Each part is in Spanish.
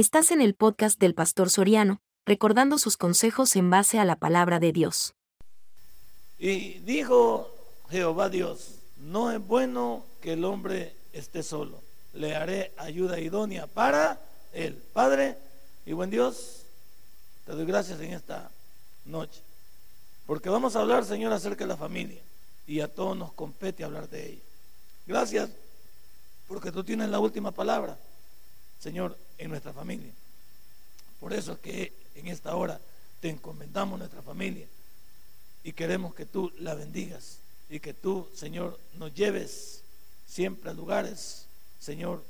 Estás en el podcast del Pastor Soriano, recordando sus consejos en base a la palabra de Dios. Y dijo Jehová Dios, no es bueno que el hombre esté solo. Le haré ayuda idónea para él. Padre y buen Dios, te doy gracias en esta noche. Porque vamos a hablar, Señor, acerca de la familia. Y a todos nos compete hablar de ella. Gracias, porque tú tienes la última palabra. Señor, en nuestra familia. Por eso es que en esta hora te encomendamos nuestra familia y queremos que tú la bendigas y que tú, Señor, nos lleves siempre a lugares, Señor,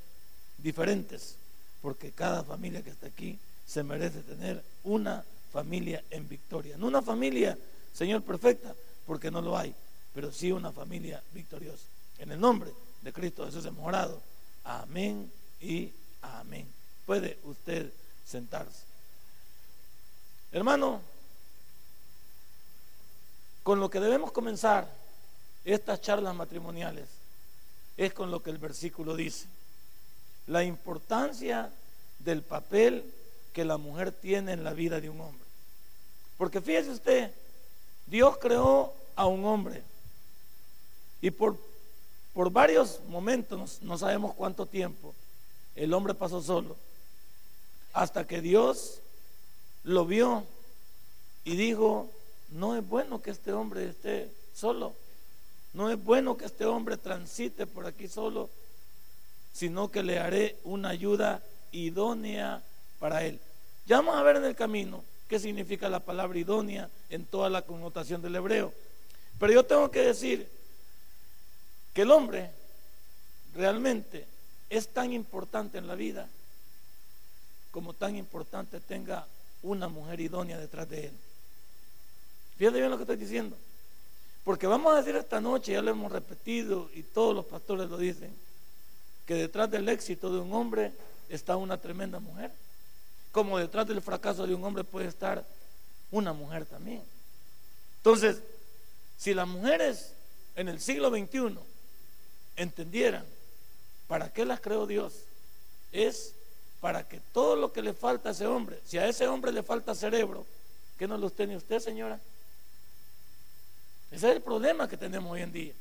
diferentes, porque cada familia que está aquí se merece tener una familia en victoria. No una familia, Señor, perfecta, porque no lo hay, pero sí una familia victoriosa. En el nombre de Cristo Jesús hemos orado. Amén y Amén. Puede usted sentarse. Hermano, con lo que debemos comenzar estas charlas matrimoniales es con lo que el versículo dice. La importancia del papel que la mujer tiene en la vida de un hombre. Porque fíjese usted, Dios creó a un hombre y por, por varios momentos, no sabemos cuánto tiempo, el hombre pasó solo. Hasta que Dios lo vio y dijo, no es bueno que este hombre esté solo. No es bueno que este hombre transite por aquí solo, sino que le haré una ayuda idónea para él. Ya vamos a ver en el camino qué significa la palabra idónea en toda la connotación del hebreo. Pero yo tengo que decir que el hombre realmente es tan importante en la vida como tan importante tenga una mujer idónea detrás de él. Fíjate bien lo que estoy diciendo. Porque vamos a decir esta noche, ya lo hemos repetido y todos los pastores lo dicen, que detrás del éxito de un hombre está una tremenda mujer. Como detrás del fracaso de un hombre puede estar una mujer también. Entonces, si las mujeres en el siglo XXI entendieran ¿Para qué las creó Dios? Es para que todo lo que le falta a ese hombre, si a ese hombre le falta cerebro, ¿qué no los tiene usted, señora? Ese es el problema que tenemos hoy en día.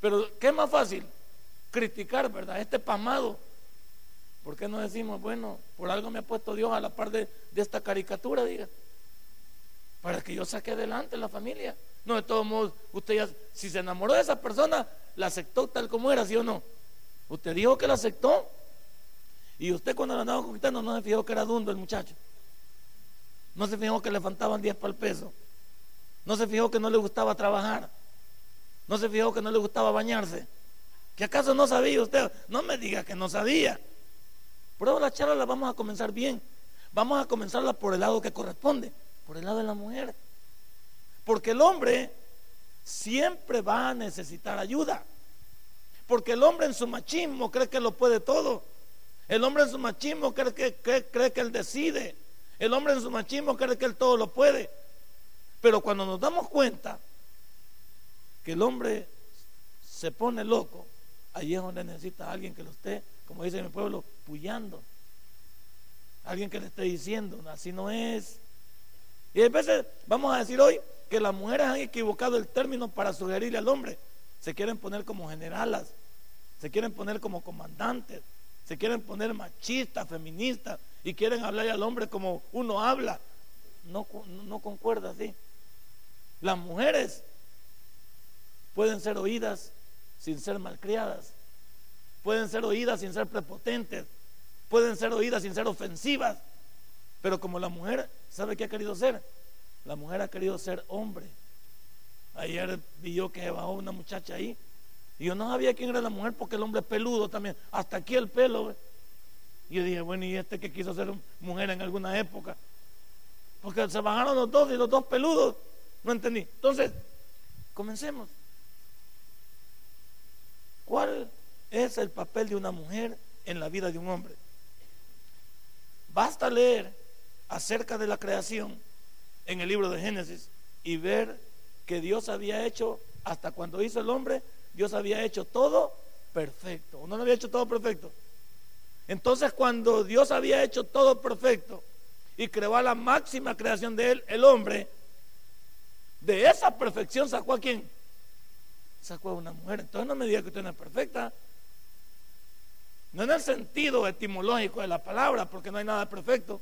Pero, ¿qué es más fácil? Criticar, ¿verdad? Este pamado. ¿Por qué no decimos, bueno, por algo me ha puesto Dios a la par de, esta caricatura, diga? Para que yo saque adelante la familia. No, de todos modos, usted ya, si se enamoró de esa persona, la aceptó tal como era, ¿sí o no? Usted dijo que la aceptó. Y usted cuando la andaba conquistando no se fijó que era dundo el muchacho. No se fijó que le faltaban 10 para el peso. No se fijó que no le gustaba trabajar. No se fijó que no le gustaba bañarse. ¿Que acaso no sabía usted? No me diga que no sabía. Por eso la charla la vamos a comenzar bien. Vamos a comenzarla por el lado que corresponde, por el lado de la mujer. Porque el hombre siempre va a necesitar ayuda. Porque el hombre en su machismo cree que lo puede todo. El hombre en su machismo cree que, él decide. El hombre en su machismo cree que él todo lo puede. Pero cuando nos damos cuenta que el hombre se pone loco, allí es donde necesita a alguien que lo esté, como dice mi pueblo, puyando. Alguien que le esté diciendo, así no es. Y a veces vamos a decir hoy que las mujeres han equivocado el término para sugerirle al hombre se quieren poner como generalas, se quieren poner como comandantes, se quieren poner machistas, feministas y quieren hablar al hombre como uno habla. No, no concuerda así. Las mujeres pueden ser oídas sin ser malcriadas, pueden ser oídas sin ser prepotentes, pueden ser oídas sin ser ofensivas, pero como la mujer sabe qué ha querido ser, la mujer ha querido ser hombre Ayer vi yo que bajó una muchacha ahí. Y yo no sabía quién era la mujer porque el hombre es peludo también. Hasta aquí el pelo. Y yo dije, bueno, ¿y este que quiso ser mujer en alguna época? Porque se bajaron los dos y los dos peludos. No entendí. Entonces, comencemos. ¿Cuál es el papel de una mujer en la vida de un hombre? Basta leer acerca de la creación en el libro de Génesis y ver que Dios había hecho, hasta cuando hizo el hombre, Dios había hecho todo perfecto. ¿O no lo había hecho todo perfecto? Entonces cuando Dios había hecho todo perfecto y creó a la máxima creación de él, el hombre, de esa perfección sacó a quién? Sacó a una mujer. Entonces no me diga que usted no es perfecta. No en el sentido etimológico de la palabra, porque no hay nada perfecto.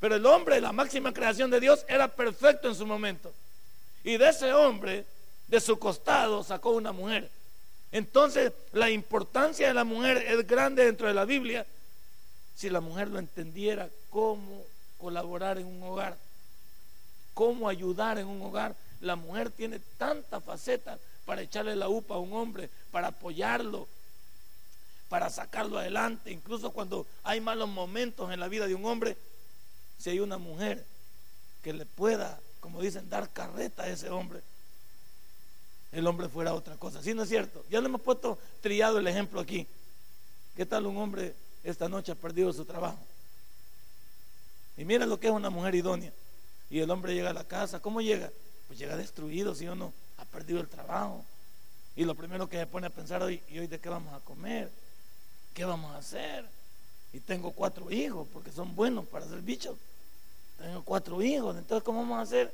Pero el hombre, la máxima creación de Dios, era perfecto en su momento. Y de ese hombre, de su costado, sacó una mujer. Entonces, la importancia de la mujer es grande dentro de la Biblia. Si la mujer lo entendiera, cómo colaborar en un hogar, cómo ayudar en un hogar. La mujer tiene tantas facetas para echarle la upa a un hombre, para apoyarlo, para sacarlo adelante. Incluso cuando hay malos momentos en la vida de un hombre, si hay una mujer que le pueda, como dicen, dar carreta a ese hombre, el hombre fuera otra cosa. ¿Sí no es cierto? Ya le hemos puesto trillado el ejemplo aquí. ¿Qué tal un hombre esta noche ha perdido su trabajo? Y mira lo que es una mujer idónea. Y el hombre llega a la casa. ¿Cómo llega? Pues llega destruido, ¿sí o no? Ha perdido el trabajo. Y lo primero que se pone a pensar hoy, ¿y hoy de qué vamos a comer? ¿Qué vamos a hacer? Y tengo cuatro hijos, porque son buenos para hacer bichos. Tengo cuatro hijos, entonces ¿cómo vamos a hacer?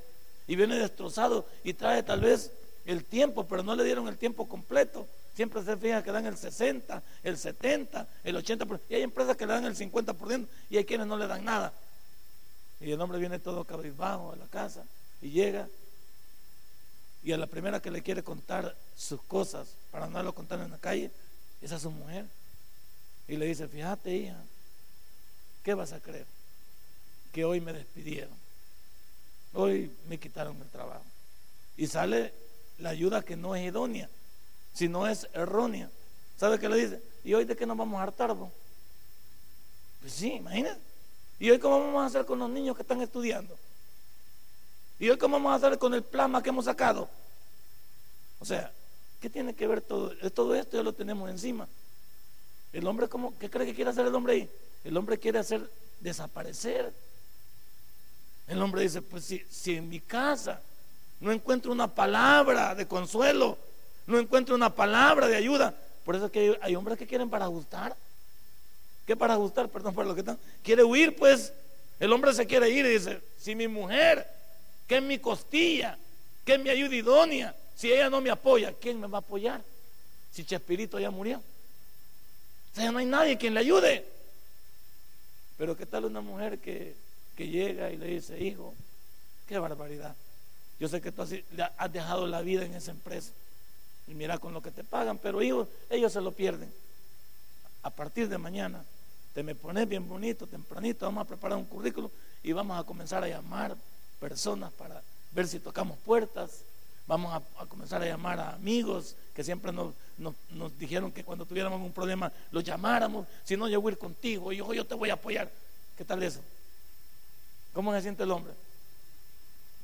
Y viene destrozado y trae tal vez el tiempo, pero no le dieron el tiempo completo. Siempre se fija que dan el 60, el 70, el 80%. Y hay empresas que le dan el 50% y hay quienes no le dan nada. Y el hombre viene todo cabizbajo a la casa y llega. Y a la primera que le quiere contar sus cosas para no lo contar en la calle, es a su mujer. Y le dice, fíjate hija, ¿qué vas a creer? Que hoy me despidieron. Hoy me quitaron el trabajo. Y sale la ayuda que no es idónea, sino es errónea. ¿Sabe qué le dice? ¿Y hoy de qué nos vamos a hartar? Pues sí, imagínate. ¿Y hoy cómo vamos a hacer con los niños que están estudiando? ¿Y hoy cómo vamos a hacer con el plasma que hemos sacado? O sea, ¿qué tiene que ver todo? Todo esto ya lo tenemos encima. El hombre, ¿cómo, ¿qué cree que quiere hacer el hombre ahí? El hombre quiere hacer desaparecer. El hombre dice, pues si, si en mi casa no encuentro una palabra de consuelo, no encuentro una palabra de ayuda. Por eso es que hay, hombres que quieren para ajustar. ¿Qué para ajustar? Perdón por lo que están. Quiere huir, pues. El hombre se quiere ir y dice, si mi mujer, que es mi costilla, que es mi ayuda idónea, si ella no me apoya, ¿quién me va a apoyar? Si Chespirito ya murió. O sea, no hay nadie quien le ayude. Pero ¿qué tal una mujer que, que llega y le dice, hijo, qué barbaridad? Yo sé que tú has dejado la vida en esa empresa. Y mira con lo que te pagan, pero ellos, ellos se lo pierden. A partir de mañana, te me pones bien bonito, tempranito, vamos a preparar un currículo y vamos a comenzar a llamar personas para ver si tocamos puertas. Vamos a, comenzar a llamar a amigos que siempre nos, dijeron que cuando tuviéramos un problema los llamáramos. Si no, yo voy a ir contigo. Yo, yo te voy a apoyar. ¿Qué tal eso? ¿Cómo se siente el hombre?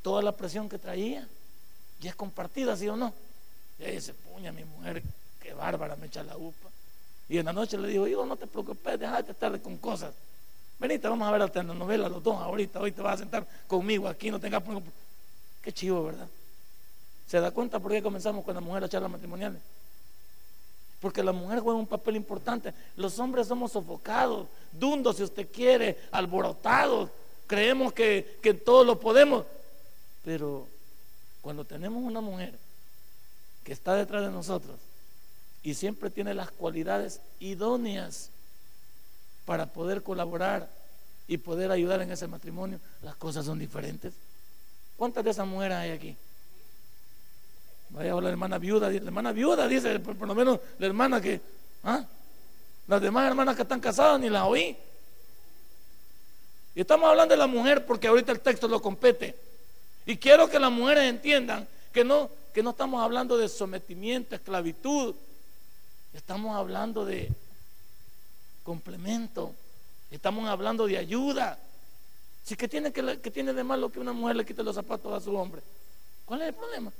Toda la presión que traía ya es compartida, ¿sí o no? Y ahí se puña mi mujer, qué bárbara, me echa la upa. Y en la noche le digo, hijo, no te preocupes, déjate estar con cosas. Venite, vamos a ver la telenovela los dos ahorita, hoy te vas a sentar conmigo aquí, no tengas. Qué chivo, ¿verdad? ¿Se da cuenta por qué comenzamos con la mujer a charlas matrimoniales? Porque la mujer juega un papel importante. Los hombres somos sofocados, dundos si usted quiere, alborotados. Creemos que, que todo lo podemos. Pero cuando tenemos una mujer que está detrás de nosotros y siempre tiene las cualidades idóneas para poder colaborar y poder ayudar en ese matrimonio, las cosas son diferentes. ¿Cuántas de esas mujeres hay aquí? Vaya a la hermana viuda, la hermana viuda dice, por, lo menos la hermana que, ¿ah? Las demás hermanas que están casadas ni las oí. Y estamos hablando de la mujer porque ahorita el texto lo compete. Y quiero que las mujeres entiendan que no, que no estamos hablando de sometimiento, esclavitud. Estamos hablando de complemento. Estamos hablando de ayuda. Si que tiene, que, tiene de malo que una mujer le quite los zapatos a su hombre. ¿Cuál es el problema?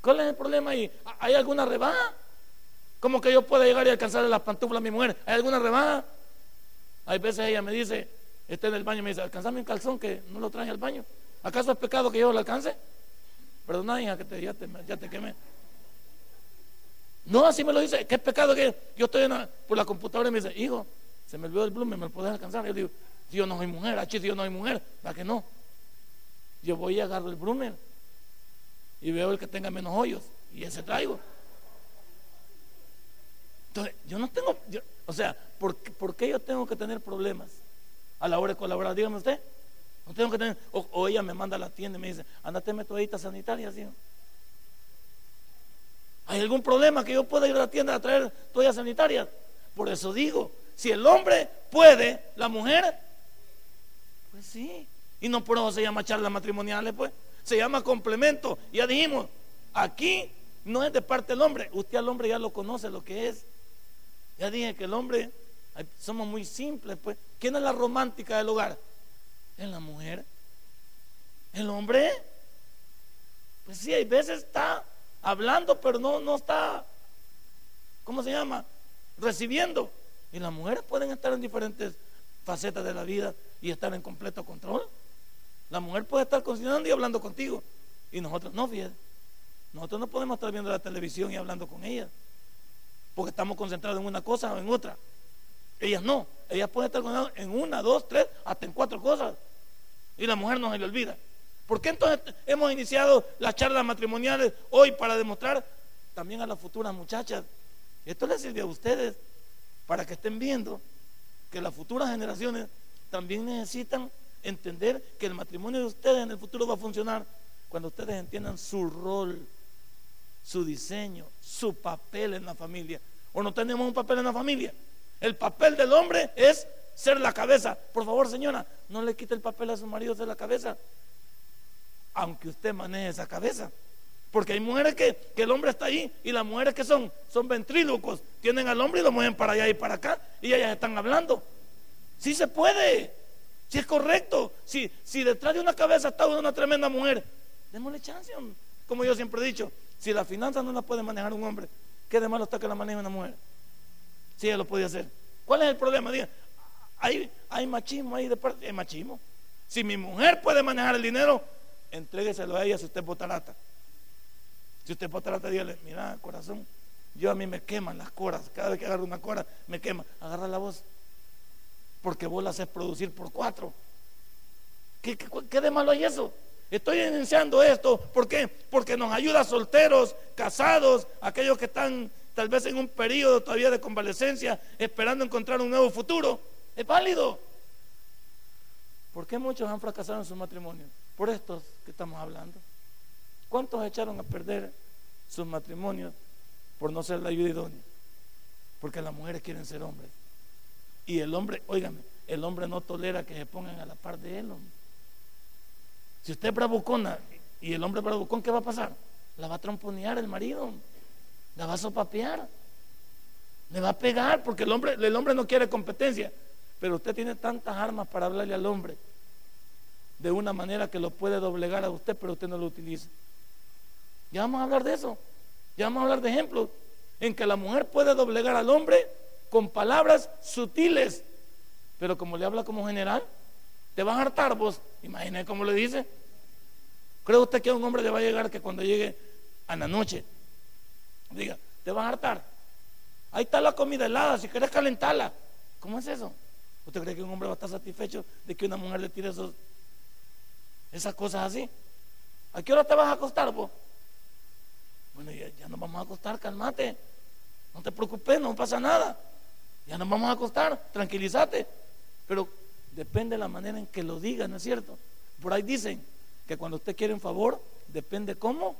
¿Cuál es el problema ahí? ¿Hay alguna rebaja? ¿Cómo que yo pueda llegar y alcanzarle las pantuflas a mi mujer? ¿Hay alguna rebaja? Hay veces ella me dice, está en el baño y me dice, alcanzame un calzón que no lo traje al baño. ¿Acaso es pecado que yo lo alcance? Perdona, hija, que te, ya, te, ya te quemé. No, así me lo dice. ¿Qué pecado que yo estoy por la computadora y me dice, hijo, se me olvidó el blumen, ¿me lo puedes alcanzar? Yo digo, si yo no soy mujer, aquí si yo no soy mujer, ¿para que no? Yo voy y agarro el blumen y veo el que tenga menos hoyos y ese traigo. Entonces, yo no tengo, o sea, ¿por, ¿por, qué yo tengo que tener problemas a la hora de colaborar? Dígame usted. No tengo que tener, o, ella me manda a la tienda y me dice, andate toallita sanitaria, ¿sí? ¿Hay algún problema que yo pueda ir a la tienda a traer toallas sanitarias? Por eso digo, si el hombre puede, la mujer, pues sí. Y no por eso se llama charlas matrimoniales, pues. Se llama complemento. Ya dijimos, aquí no es de parte del hombre. Usted al hombre ya lo conoce lo que es. Ya dije que el hombre, somos muy simples, pues. ¿Quién es la romántica del hogar? Es la mujer. El hombre, pues sí, hay veces está hablando, pero no, no está, ¿cómo se llama? Recibiendo. Y las mujeres pueden estar en diferentes facetas de la vida y estar en completo control. La mujer puede estar cocinando y hablando contigo. Y nosotros no, fíjate. Nosotros no podemos estar viendo la televisión y hablando con ella. Porque estamos concentrados en una cosa o en otra. Ellas no. Ellas pueden estar concentradas en una, dos, tres, hasta en cuatro cosas. Y la mujer no se le olvida. ¿Por qué entonces hemos iniciado las charlas matrimoniales hoy para demostrar también a las futuras muchachas? Esto les sirve a ustedes para que estén viendo que las futuras generaciones también necesitan entender que el matrimonio de ustedes en el futuro va a funcionar cuando ustedes entiendan su rol, su diseño, su papel en la familia. ¿O no tenemos un papel en la familia? El papel del hombre es ser la cabeza. Por favor, señora, no le quite el papel a su marido de la cabeza aunque usted maneje esa cabeza. Porque hay mujeres que, el hombre está ahí y las mujeres que son, son ventrílocos, tienen al hombre y lo mueven para allá y para acá y ellas están hablando. Sí se puede, si es correcto, si, si detrás de una cabeza está una tremenda mujer, démosle chance, como yo siempre he dicho, si la finanza no la puede manejar un hombre, ¿qué de malo está que la maneje una mujer? Si ella lo puede hacer. ¿Cuál es el problema? Diga, hay, machismo ahí de parte, hay machismo. Si mi mujer puede manejar el dinero, entrégueselo a ella si usted es botarata. Si usted es botarata, dígale, mira, corazón, yo a mí me queman las coras. Cada vez que agarro una cora, me quema. Agarra la voz. Porque vos la haces producir por cuatro. ¿Qué, de malo hay eso? Estoy iniciando esto. ¿Por qué? Porque nos ayuda solteros, casados, aquellos que están tal vez en un periodo todavía de convalecencia, esperando encontrar un nuevo futuro. Es válido. ¿Por qué muchos han fracasado en su matrimonio? Por estos que estamos hablando. ¿Cuántos echaron a perder sus matrimonios por no ser la ayuda idónea? Porque las mujeres quieren ser hombres. Y el hombre, óigame, el hombre no tolera que se pongan a la par de él. Si usted es bravucona y el hombre es bravucón, ¿qué va a pasar? La va a tromponear el marido, la va a sopapear, le va a pegar, porque el hombre, el hombre no quiere competencia. Pero usted tiene tantas armas para hablarle al hombre de una manera que lo puede doblegar a usted, pero usted no lo utiliza. Ya vamos a hablar de eso. Ya vamos a hablar de ejemplos en que la mujer puede doblegar al hombre con palabras sutiles, pero como le habla como general, te van a hartar vos. Imagine cómo le dice. ¿Cree usted que a un hombre le va a llegar que cuando llegue a la noche, diga, te van a hartar? Ahí está la comida helada, si quieres calentarla. ¿Cómo es eso? ¿Usted cree que un hombre va a estar satisfecho de que una mujer le tire esas cosas así? ¿A qué hora te vas a acostar vos? Bueno, ya, ya nos vamos a acostar, calmate. No te preocupes, no pasa nada. Ya nos vamos a acostar, tranquilízate. Pero depende de la manera en que lo diga, ¿no es cierto? Por ahí dicen que cuando usted quiere un favor, depende cómo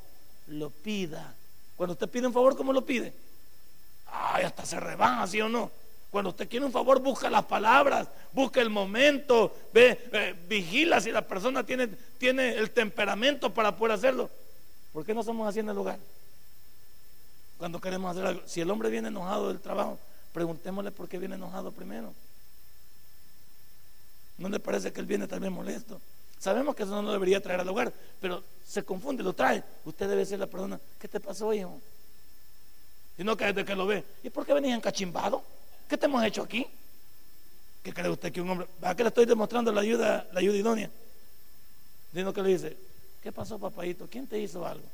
lo pida. Cuando usted pide un favor, ¿cómo lo pide? Ay, hasta se rebaja, ¿sí o no? Cuando usted quiere un favor, busca las palabras, busca el momento, ve, vigila si la persona tiene, tiene el temperamento para poder hacerlo. ¿Por qué no somos así en el lugar? Cuando queremos hacer algo. Si el hombre viene enojado del trabajo, preguntémosle por qué viene enojado primero. ¿No le parece que él viene también molesto? Sabemos que eso no lo debería traer al hogar, pero se confunde, lo trae. Usted debe ser la persona, ¿qué te pasó, hijo? Y no que desde que lo ve, ¿y por qué venís encachimbado? ¿Qué te hemos hecho aquí? ¿Qué cree usted que un hombre? ¿A qué le estoy demostrando la ayuda, la ayuda idónea? Dino que le dice, ¿qué pasó, papadito? ¿Quién te hizo algo?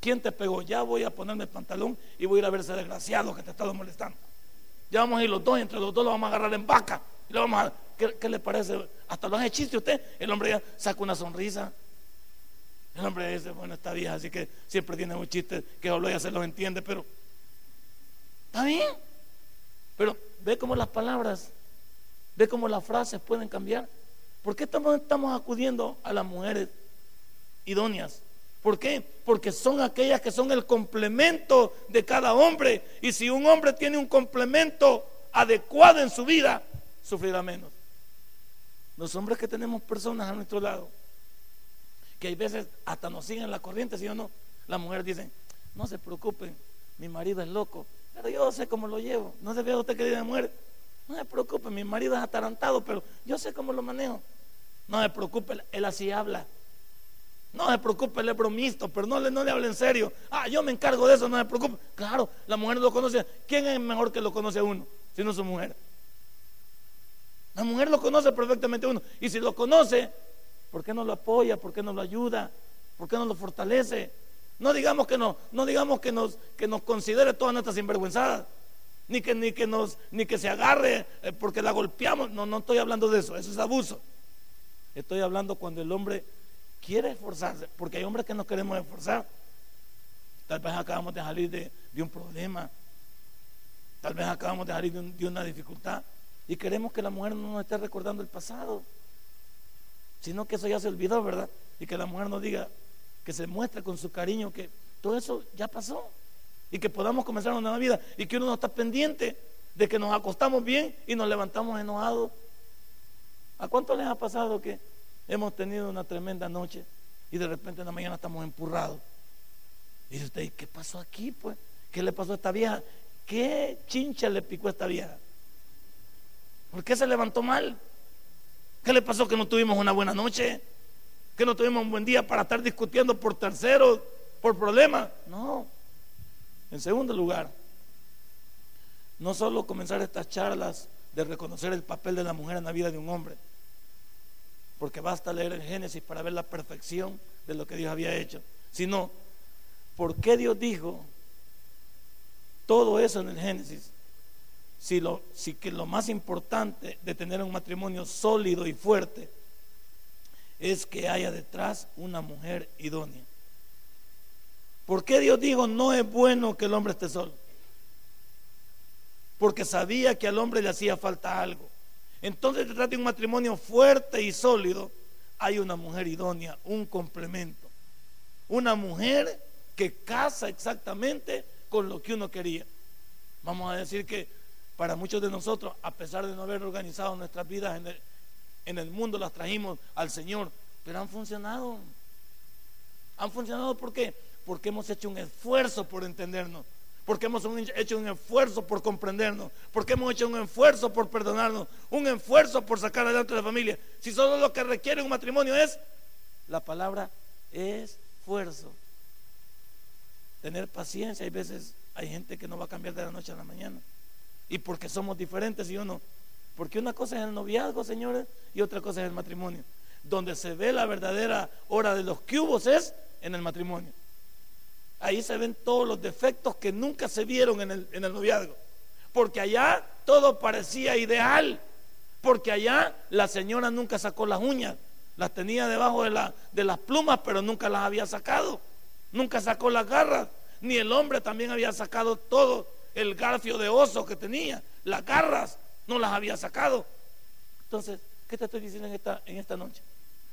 ¿Quién te pegó? Ya voy a ponerme el pantalón y voy a ir a ver ese desgraciado que te está molestando. Ya vamos a ir los dos, entre los dos lo vamos a agarrar en vaca. ¿Qué, le parece? Hasta lo hace chiste usted. El hombre ya saca una sonrisa. El hombre dice, bueno, está vieja, así que siempre tiene un chiste que solo ella se lo entiende, pero está bien. Pero ve cómo las palabras, ve cómo las frases pueden cambiar. ¿Por qué estamos, estamos acudiendo a las mujeres idóneas? ¿Por qué? Porque son aquellas que son el complemento de cada hombre. Y si un hombre tiene un complemento adecuado en su vida, sufrirá menos. Los hombres que tenemos personas a nuestro lado, que hay veces hasta nos siguen la corriente, si o no, las mujeres dicen, no se preocupen, mi marido es loco, pero yo sé cómo lo llevo. No se vea usted que dice mujer, no se preocupe, mi marido es atarantado, pero yo sé cómo lo manejo. No se preocupe, él así habla. No se preocupe, él es bromisto, pero no le, no le hable en serio. Ah, yo me encargo de eso, no se preocupe. Claro, la mujer lo conoce. ¿Quién es mejor que lo conoce a uno? Si no su mujer. La mujer lo conoce perfectamente uno. Y si lo conoce, ¿por qué no lo apoya? ¿Por qué no lo ayuda? ¿Por qué no lo fortalece? No digamos que no, no digamos que nos, que nos considere todas nuestras sinvergüenzadas. Ni que, ni que nos, ni que se agarre eh, porque la golpeamos. No, no estoy hablando de eso. Eso es abuso. Estoy hablando cuando el hombre quiere esforzarse, porque hay hombres que no queremos esforzar. Tal vez acabamos de salir de, un problema, tal vez acabamos de salir de, una dificultad y queremos que la mujer no nos esté recordando el pasado, sino que eso ya se olvidó, ¿verdad? Y que la mujer nos diga, que se muestre con su cariño que todo eso ya pasó y que podamos comenzar una nueva vida y que uno no está pendiente de que nos acostamos bien y nos levantamos enojados. ¿A cuánto les ha pasado que Hemos tenido una tremenda noche y de repente en la mañana estamos empurrados. Y dice usted, ¿qué pasó aquí? Pues, ¿qué le pasó a esta vieja? ¿Qué chincha le picó a esta vieja? ¿Por qué se levantó mal? ¿Qué le pasó que no tuvimos una buena noche? ¿Que no tuvimos un buen día para estar discutiendo por terceros, por problemas? No. En segundo lugar, no solo comenzar estas charlas de reconocer el papel de la mujer en la vida de un hombre, porque basta leer el Génesis para ver la perfección de lo que Dios había hecho, sino por qué Dios dijo todo eso en el Génesis. Si, lo, si que lo más importante de tener un matrimonio sólido y fuerte es que haya detrás una mujer idónea. ¿Por qué Dios dijo no es bueno que el hombre esté solo? Porque sabía que al hombre le hacía falta algo. Entonces, detrás de un matrimonio fuerte y sólido, hay una mujer idónea, un complemento. Una mujer que casa exactamente con lo que uno quería. Vamos a decir que para muchos de nosotros, a pesar de no haber organizado nuestras vidas en el, mundo, las trajimos al Señor, pero han funcionado. Han funcionado ¿por qué? Porque hemos hecho un esfuerzo por entendernos porque hemos hecho un esfuerzo por comprendernos, porque hemos hecho un esfuerzo por perdonarnos, un esfuerzo por sacar adelante a la familia. Si solo lo que requiere un matrimonio es la palabra esfuerzo. Tener paciencia, hay veces hay gente que no va a cambiar de la noche a la mañana. Y porque somos diferentes y uno, porque una cosa es el noviazgo, señores, y otra cosa es el matrimonio. Donde se ve la verdadera hora de los cubos es en el matrimonio. Ahí se ven todos los defectos que nunca se vieron en el, en el noviazgo. Porque allá todo parecía ideal. Porque allá la señora nunca sacó las uñas. Las tenía debajo de, la, de las plumas, pero nunca las había sacado. Nunca sacó las garras. Ni el hombre también había sacado todo el garfio de oso que tenía. Las garras no las había sacado. Entonces, ¿qué te estoy diciendo en esta, en esta noche?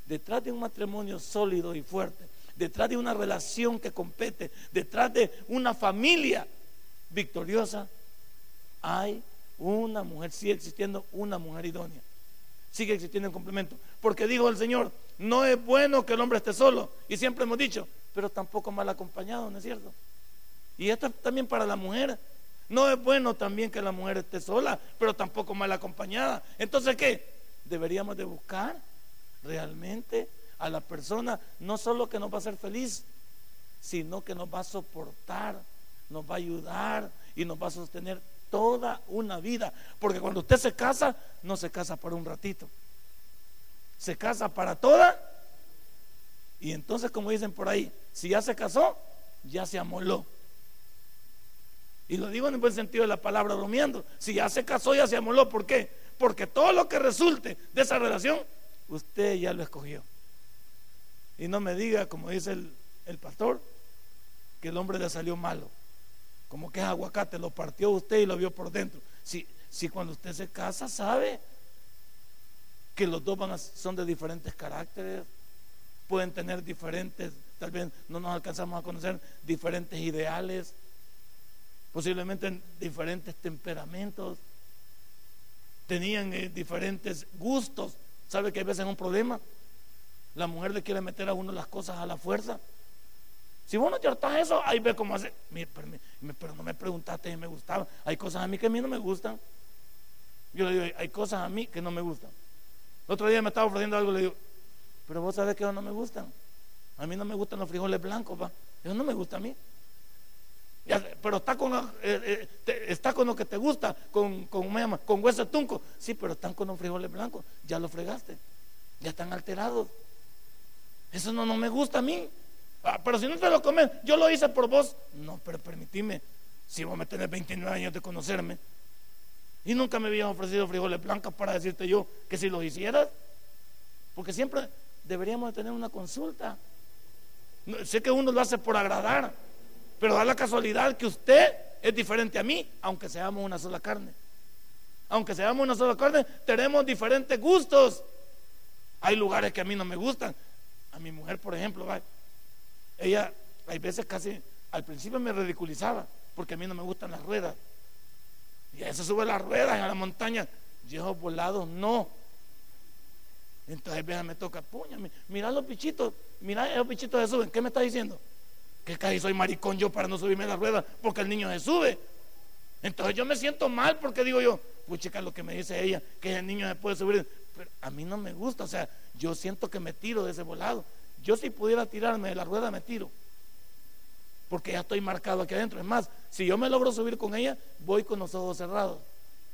Detrás de un matrimonio sólido y fuerte, detrás de una relación que compete, detrás de una familia victoriosa, hay una mujer, sigue existiendo una mujer idónea. Sigue existiendo en complemento. Porque dijo el Señor, no es bueno que el hombre esté solo. Y siempre hemos dicho, pero tampoco mal acompañado, ¿no es cierto? Y esto es también para la mujer. No es bueno también que la mujer esté sola, pero tampoco mal acompañada. Entonces, ¿qué? Deberíamos de buscar realmente a la persona no solo que nos va a hacer feliz, sino que nos va a soportar, nos va a ayudar y nos va a sostener toda una vida. Porque cuando usted se casa, no se casa por un ratito, se casa para toda. Y entonces, como dicen por ahí, si ya se casó, ya se amoló. Y lo digo en el buen sentido de la palabra bromeando. Si ya se casó, ya se amoló. ¿Por qué? Porque todo lo que resulte de esa relación, usted ya lo escogió. Y no me diga, como dice el, el pastor, que el hombre le salió malo. Como que es aguacate, lo partió usted y lo vio por dentro. Si, si cuando usted se casa sabe que los dos van son de diferentes caracteres, pueden tener diferentes, tal vez no nos alcanzamos a conocer, diferentes ideales, posiblemente diferentes temperamentos, tenían eh, diferentes gustos. ¿Sabe que hay veces es un problema? La mujer le quiere meter a uno las cosas a la fuerza. Si vos no te hartas eso, ahí ve cómo hace. Pero, no me preguntaste si me gustaba. Hay cosas a mí que a mí no me gustan. Yo le digo, hay cosas a mí que no me gustan. El otro día me estaba ofreciendo algo, le digo, pero vos sabés que no me gustan. A mí no me gustan los frijoles blancos, va. Eso no me gusta a mí. Pero está con, eh, eh, está con lo que te gusta, con, con, con hueso tunco. Sí, pero están con los frijoles blancos. Ya lo fregaste. Ya están alterados. Eso no, no me gusta a mí. Ah, pero si no te lo comes, yo lo hice por vos. No, pero permitime, si vos me tenés 29 años de conocerme y nunca me habían ofrecido frijoles blancos para decirte yo que si los hicieras, porque siempre deberíamos de tener una consulta. sé que uno lo hace por agradar, pero da la casualidad que usted es diferente a mí, aunque seamos una sola carne. Aunque seamos una sola carne, tenemos diferentes gustos. Hay lugares que a mí no me gustan. A mi mujer, por ejemplo, ella hay veces casi al principio me ridiculizaba porque a mí no me gustan las ruedas. Y ella se sube las ruedas en la montaña. Yo volados no. Entonces vean, me toca, puña, mira los bichitos, mira esos bichitos se suben. ¿Qué me está diciendo? Que casi soy maricón yo para no subirme las ruedas porque el niño se sube. Entonces yo me siento mal porque digo yo, puchica, lo que me dice ella, que el niño se puede subir. Pero a mí no me gusta, o sea, yo siento que me tiro de ese volado. Yo si pudiera tirarme de la rueda me tiro. Porque ya estoy marcado aquí adentro. Es más, si yo me logro subir con ella, voy con los ojos cerrados.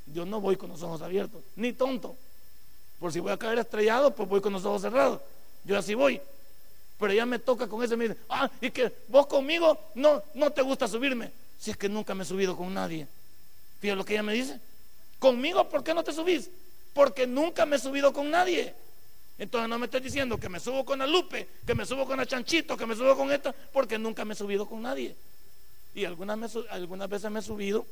Yo no voy con los ojos abiertos, ni tonto. Por si voy a caer estrellado, pues voy con los ojos cerrados. Yo así voy. Pero ella me toca con ese, me dice, ah, y que vos conmigo no, no te gusta subirme. Si es que nunca me he subido con nadie. Fíjate lo que ella me dice. Conmigo, ¿por qué no te subís? Porque nunca me he subido con nadie. Entonces no me estés diciendo que me subo con la Lupe, que me subo con la Chanchito, que me subo con esta, porque nunca me he subido con nadie. Y algunas, veces me he subido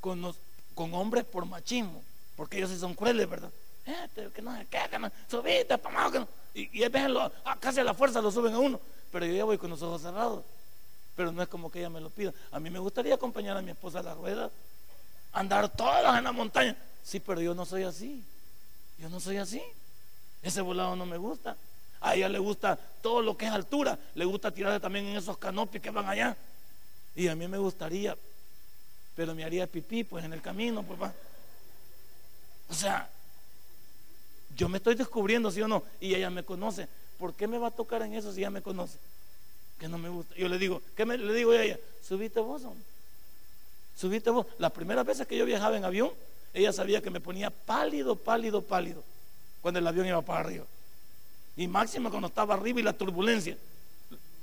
con, hombres por machismo, porque ellos sí son crueles, ¿verdad? Este, que no que no, subiste, que no. Y, y ah, casi a la fuerza lo suben a uno, pero yo ya voy con los ojos cerrados. Pero no es como que ella me lo pida. A mí me gustaría acompañar a mi esposa a la rueda, andar todas en la montaña. Sí, pero yo no soy así. Yo no soy así. Ese volado no me gusta. A ella le gusta todo lo que es altura. Le gusta tirarse también en esos canopios que van allá. Y a mí me gustaría, pero me haría pipí pues en el camino, papá. O sea, yo me estoy descubriendo, sí o no, y ella me conoce. ¿Por qué me va a tocar en eso si ella me conoce? Que no me gusta. Yo le digo, ¿qué me, le digo a ella? Subite vos, hombre. Subite vos. Las primeras veces que yo viajaba en avión, ella sabía que me ponía pálido, pálido, pálido cuando el avión iba para arriba. Y máximo cuando estaba arriba y la turbulencia.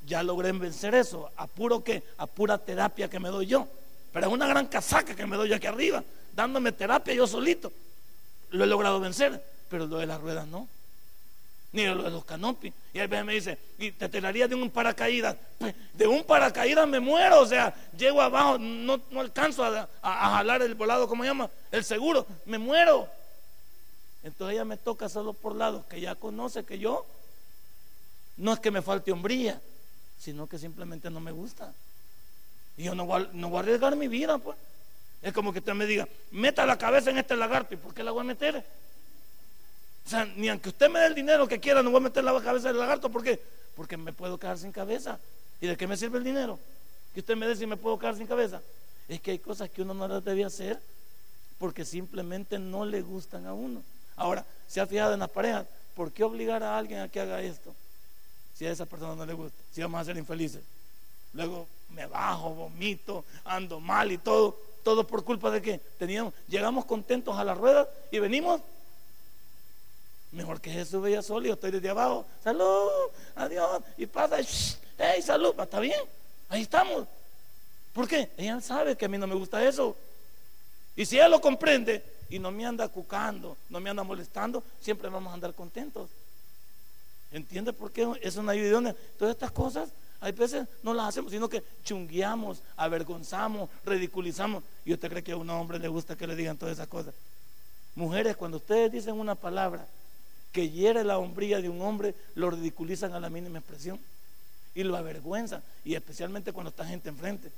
Ya logré vencer eso. ¿A puro qué? A pura terapia que me doy yo. Pero es una gran casaca que me doy yo aquí arriba, dándome terapia yo solito. Lo he logrado vencer, pero lo de las ruedas no. Ni lo de los canopis. Y a veces me dice, y te tiraría de un paracaídas. Pues, de un paracaídas me muero. O sea, llego abajo, no, no alcanzo a, a, jalar el volado, ¿cómo se llama? El seguro. Me muero. Entonces ella me toca solo por lados que ya conoce que yo no es que me falte hombría, sino que simplemente no me gusta. Y yo no voy, a, no voy a arriesgar mi vida, pues. Es como que usted me diga, meta la cabeza en este lagarto. ¿Y por qué la voy a meter? O sea, ni aunque usted me dé el dinero que quiera, no voy a meter la cabeza del lagarto. ¿Por qué? Porque me puedo quedar sin cabeza. ¿Y de qué me sirve el dinero? Que usted me dé si me puedo quedar sin cabeza. Es que hay cosas que uno no las debe hacer porque simplemente no le gustan a uno. Ahora, se ha fijado en las parejas, ¿por qué obligar a alguien a que haga esto? Si a esa persona no le gusta, si vamos a ser infelices. Luego me bajo, vomito, ando mal y todo, todo por culpa de que teníamos, llegamos contentos a la rueda y venimos. Mejor que Jesús veía solo y yo estoy desde abajo. Salud, adiós. Y pasa, hey, salud, está bien, ahí estamos. ¿Por qué? Ella sabe que a mí no me gusta eso. Y si ella lo comprende y no me anda cucando, no me anda molestando, siempre vamos a andar contentos. ¿Entiende por qué es una ayuda? Todas estas cosas hay veces no las hacemos, sino que chungueamos, avergonzamos, ridiculizamos. ¿Y usted cree que a un hombre le gusta que le digan todas esas cosas? Mujeres, cuando ustedes dicen una palabra que hiere la hombría de un hombre, lo ridiculizan a la mínima expresión y lo avergüenzan, y especialmente cuando está gente enfrente.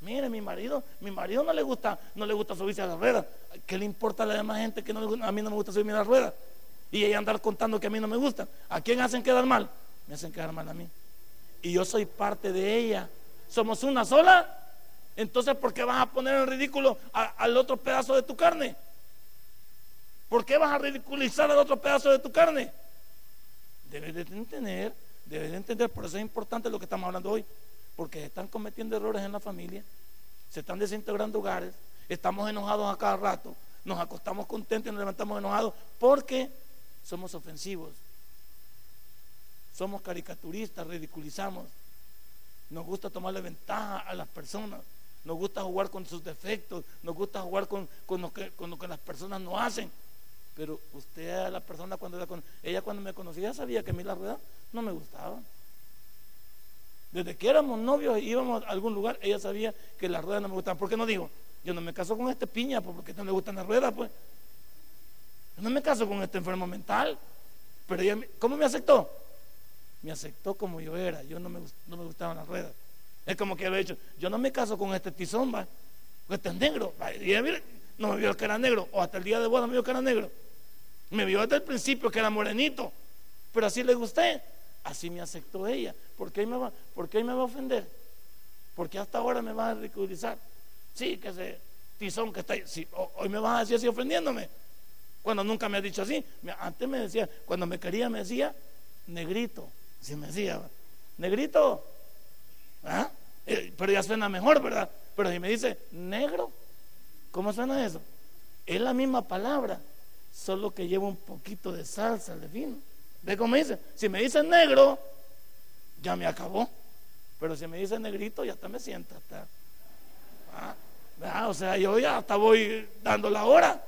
Mire, mi marido, mi marido no le gusta, no le gusta subirse a la rueda. ¿Qué le importa a la demás gente que no, a mí no me gusta subirme a la rueda? Y ella andar contando que a mí no me gusta. ¿A quién hacen quedar mal? Me hacen quedar mal a mí. Y yo soy parte de ella. Somos una sola. Entonces, ¿por qué vas a poner en ridículo al otro pedazo de tu carne? ¿Por qué vas a ridiculizar al otro pedazo de tu carne? Debes de entender, debes de entender, por eso es importante lo que estamos hablando hoy porque están cometiendo errores en la familia, se están desintegrando hogares, estamos enojados a cada rato, nos acostamos contentos y nos levantamos enojados porque somos ofensivos, somos caricaturistas, ridiculizamos, nos gusta tomarle ventaja a las personas, nos gusta jugar con sus defectos, nos gusta jugar con, lo, que, con lo que las personas no hacen. Pero usted, la persona, cuando ella cuando me conocía, sabía que a mí la rueda no me gustaba. Desde que éramos novios y íbamos a algún lugar, ella sabía que las ruedas no me gustaban. ¿Por qué no digo? Yo no me caso con este piña pues, porque no le gustan las ruedas, pues. Yo no me caso con este enfermo mental. Pero ella, ¿cómo me aceptó? Me aceptó como yo era. Yo no me, no me gustaban las ruedas. Es como que había dicho, yo no me caso con este tizón, va. Este es negro. Y ella, no me vio que era negro. O hasta el día de boda me vio que era negro. Me vio desde el principio que era morenito. Pero así le gusté. Así me aceptó ella. ¿Por qué me va, por qué me va a ofender? Porque hasta ahora me va a ridiculizar. Sí, que ese tizón que está ahí. hoy me vas a decir así ofendiéndome. Cuando nunca me ha dicho así. Antes me decía, cuando me quería me decía negrito. Así me decía, negrito. ¿Ah? Eh, pero ya suena mejor, ¿verdad? Pero si me dice negro, ¿cómo suena eso? Es la misma palabra, solo que lleva un poquito de salsa de vino. ¿Ve cómo dice? Si me dice negro, ya me acabó. Pero si me dice negrito, ya hasta me sienta. Hasta, ah, o sea, yo ya hasta voy dando la hora.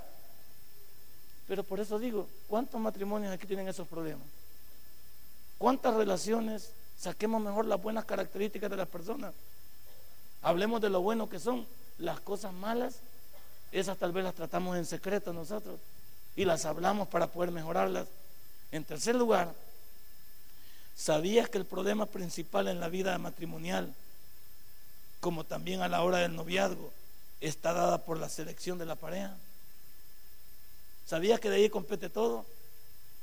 Pero por eso digo, ¿cuántos matrimonios aquí tienen esos problemas? ¿Cuántas relaciones saquemos mejor las buenas características de las personas? Hablemos de lo bueno que son. Las cosas malas, esas tal vez las tratamos en secreto nosotros y las hablamos para poder mejorarlas. En tercer lugar, ¿sabías que el problema principal en la vida matrimonial, como también a la hora del noviazgo, está dada por la selección de la pareja? ¿Sabías que de ahí compete todo?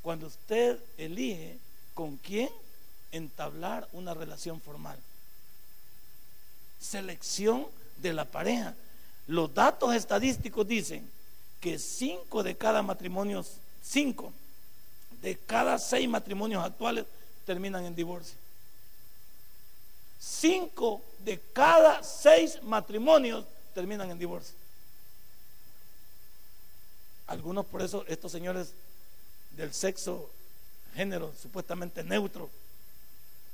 Cuando usted elige con quién entablar una relación formal. Selección de la pareja. Los datos estadísticos dicen que cinco de cada matrimonio, cinco de cada seis matrimonios actuales terminan en divorcio. Cinco de cada seis matrimonios terminan en divorcio. Algunos por eso, estos señores del sexo, género supuestamente neutro,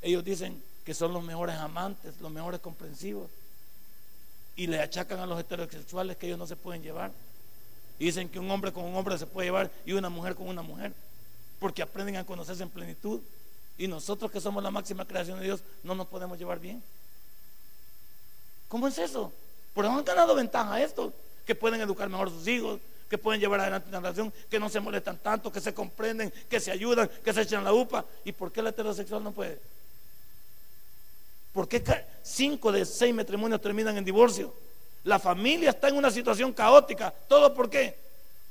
ellos dicen que son los mejores amantes, los mejores comprensivos, y le achacan a los heterosexuales que ellos no se pueden llevar. Y dicen que un hombre con un hombre se puede llevar y una mujer con una mujer porque aprenden a conocerse en plenitud. Y nosotros que somos la máxima creación de Dios no nos podemos llevar bien. ¿Cómo es eso? Por eso han ganado ventaja esto, que pueden educar mejor a sus hijos, que pueden llevar adelante una relación, que no se molestan tanto, que se comprenden, que se ayudan, que se echan la upa. ¿Y por qué el heterosexual no puede? ¿Por qué cinco de seis matrimonios terminan en divorcio? La familia está en una situación caótica. ¿Todo por qué?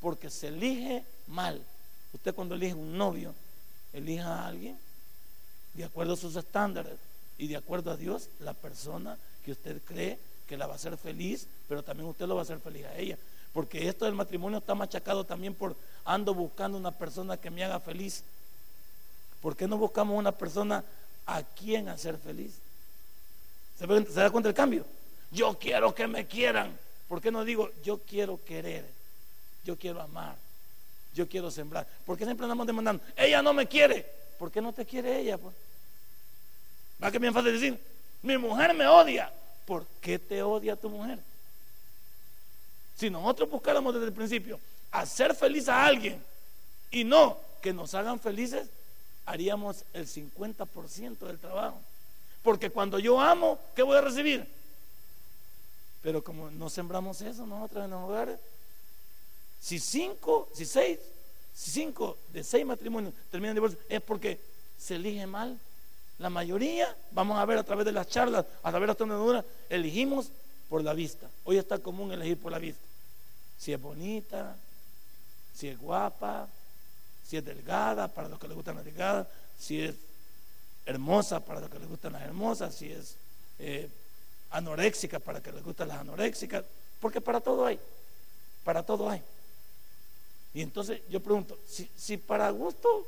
Porque se elige mal. Usted cuando elige un novio, elija a alguien de acuerdo a sus estándares y de acuerdo a Dios, la persona que usted cree que la va a hacer feliz, pero también usted lo va a hacer feliz a ella. Porque esto del matrimonio está machacado también por ando buscando una persona que me haga feliz. ¿Por qué no buscamos una persona a quien hacer feliz? ¿Se, ¿Se da cuenta del cambio? Yo quiero que me quieran. ¿Por qué no digo yo quiero querer? Yo quiero amar yo quiero sembrar. ¿Por qué siempre andamos demandando? Ella no me quiere. ¿Por qué no te quiere ella? Pues? Va que bien fácil decir, mi mujer me odia. ¿Por qué te odia tu mujer? Si nosotros buscáramos desde el principio hacer feliz a alguien y no que nos hagan felices, haríamos el 50% del trabajo. Porque cuando yo amo, ¿qué voy a recibir? Pero como no sembramos eso nosotros en los hogares, si cinco, si seis, si cinco de seis matrimonios terminan divorcio, es porque se elige mal. La mayoría, vamos a ver a través de las charlas, a través de las duras, elegimos por la vista. Hoy está común elegir por la vista. Si es bonita, si es guapa, si es delgada, para los que les gustan las delgadas, si es hermosa, para los que les gustan las hermosas, si es eh, anoréxica, para los que les gustan las anoréxicas, porque para todo hay, para todo hay. Y entonces yo pregunto, si, si para gusto